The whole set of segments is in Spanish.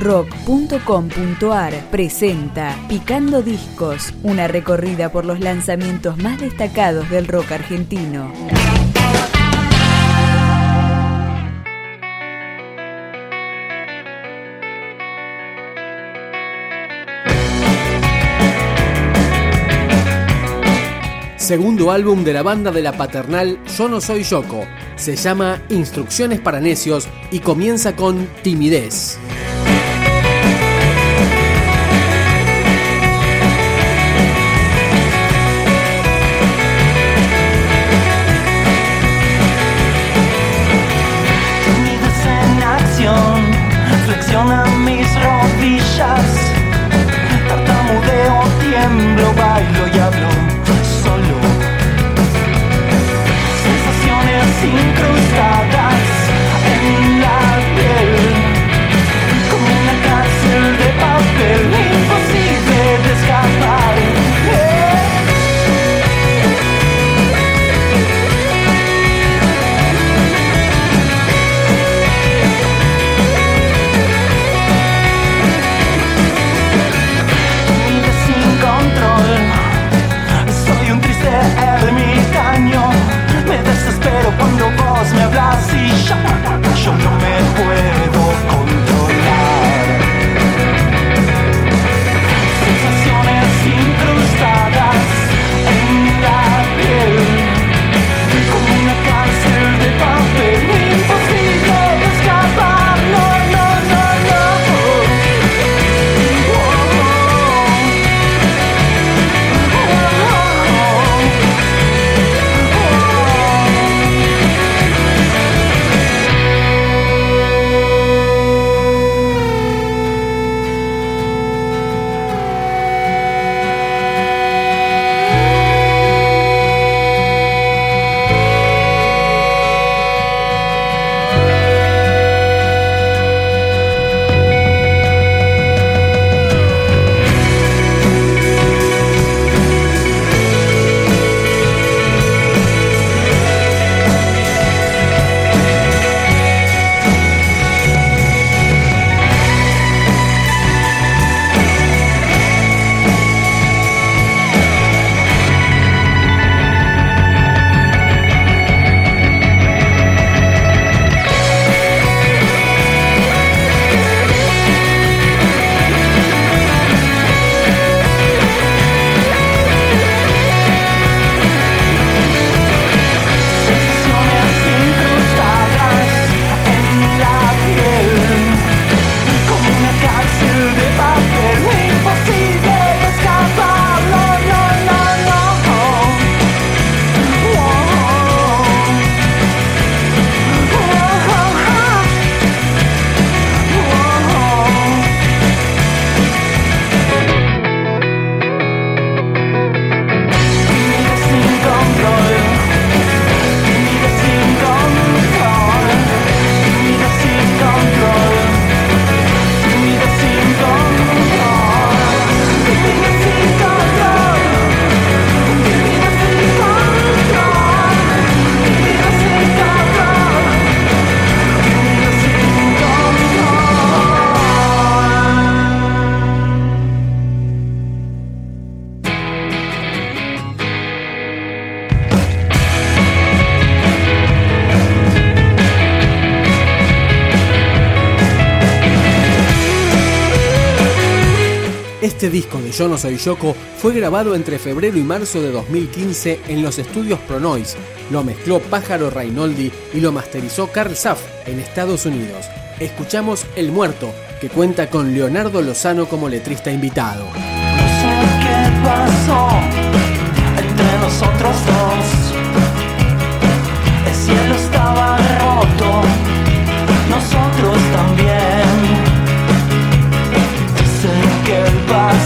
rock.com.ar presenta Picando Discos, una recorrida por los lanzamientos más destacados del rock argentino. Segundo álbum de la banda de la paternal Yo no soy Yoko. Se llama Instrucciones para Necios y comienza con Timidez. Assim, incrustada Este disco de Yo no soy Yoko fue grabado entre febrero y marzo de 2015 en los estudios Pronoise. Lo mezcló Pájaro Reinoldi y lo masterizó Carl Saff en Estados Unidos. Escuchamos El Muerto, que cuenta con Leonardo Lozano como letrista invitado.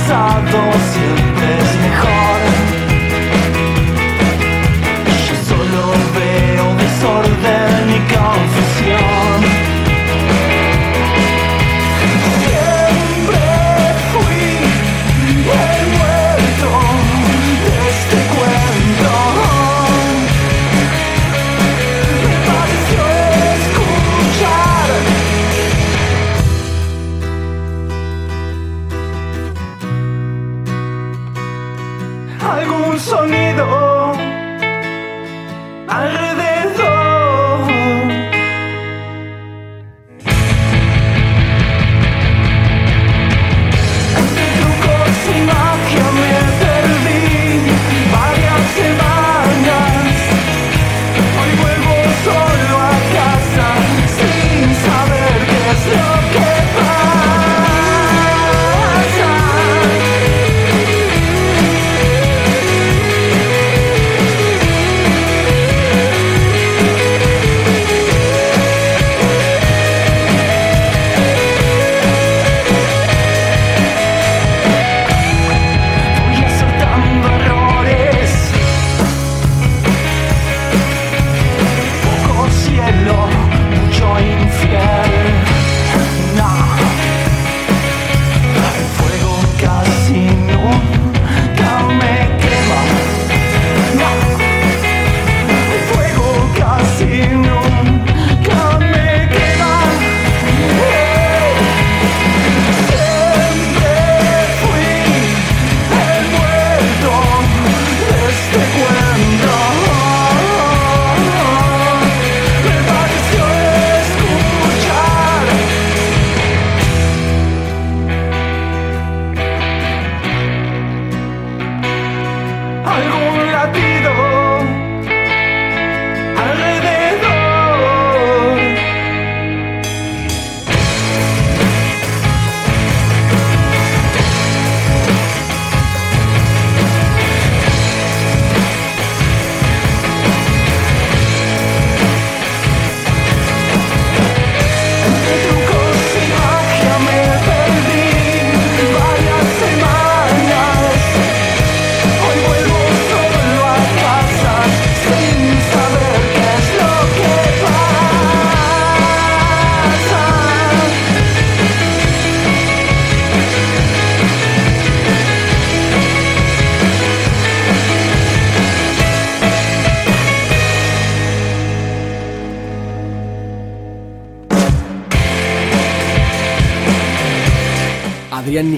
Pasado siempre es mejor. Yo solo veo desorden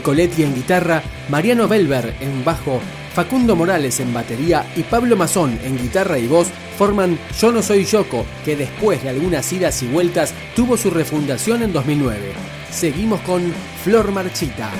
Nicoletti en guitarra, Mariano Belver en bajo, Facundo Morales en batería y Pablo Mazón en guitarra y voz forman Yo no soy Yoko, que después de algunas idas y vueltas tuvo su refundación en 2009. Seguimos con Flor Marchita.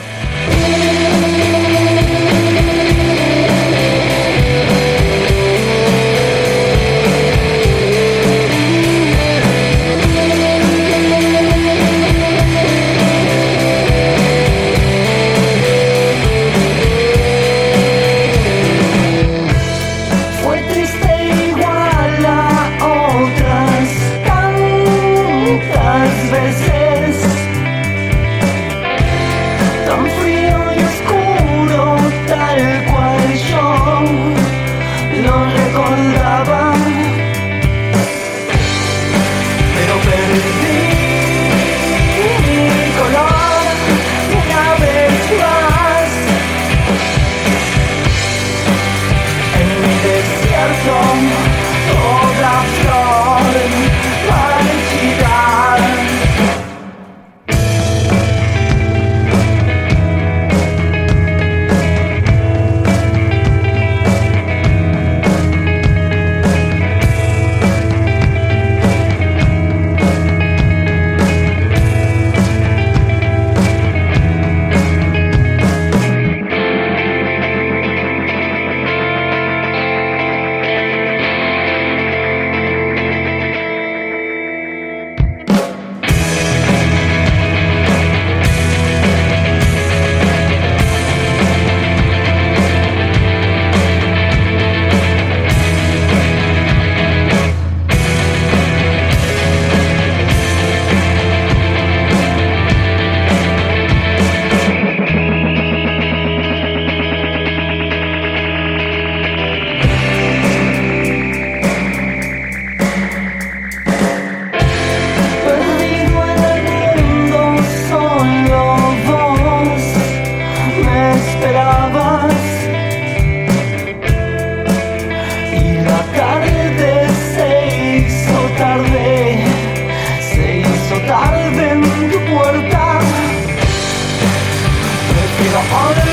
Party!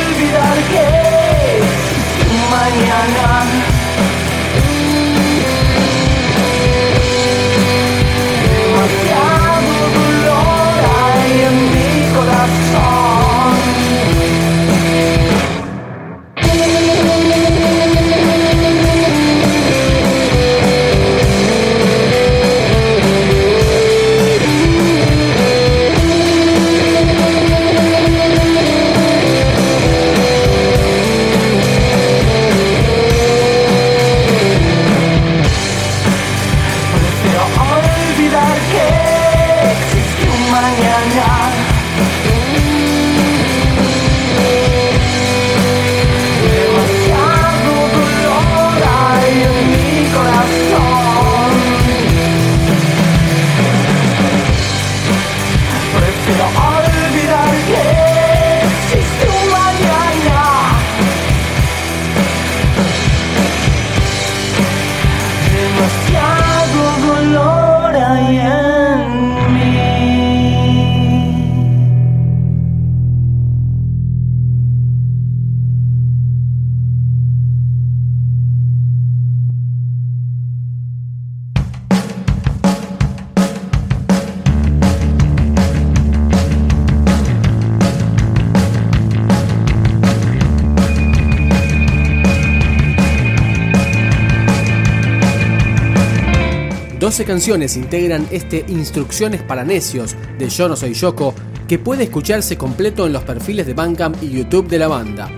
Canciones integran este Instrucciones para Necios de Yo No Soy Yoko, que puede escucharse completo en los perfiles de Bandcamp y YouTube de la banda.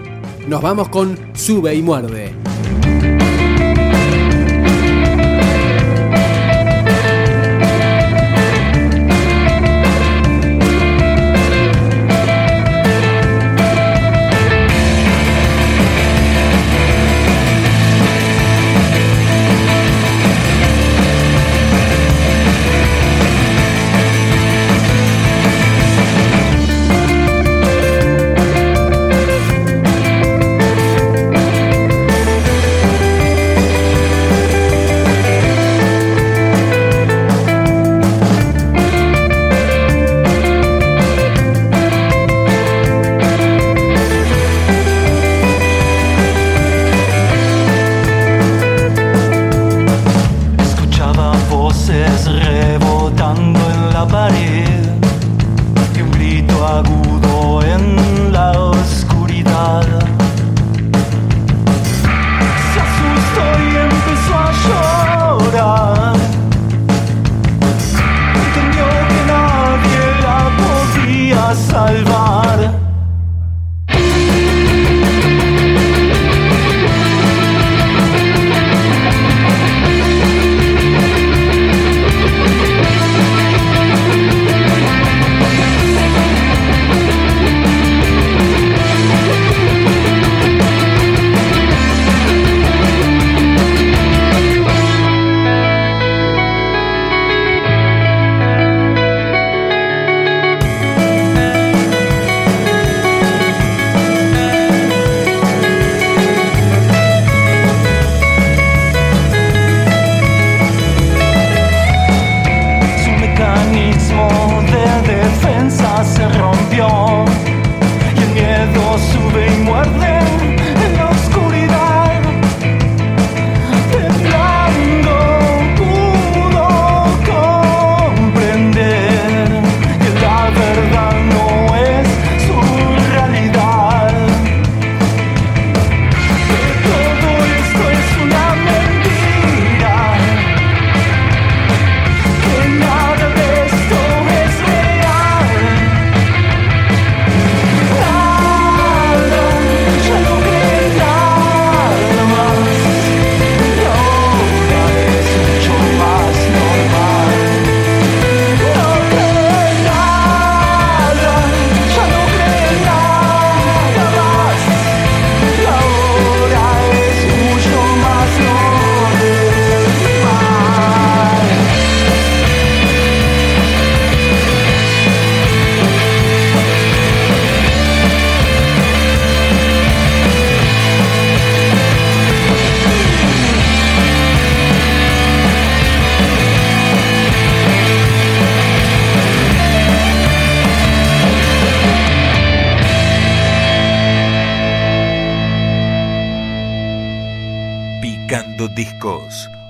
Nos vamos con Sube y Muerde.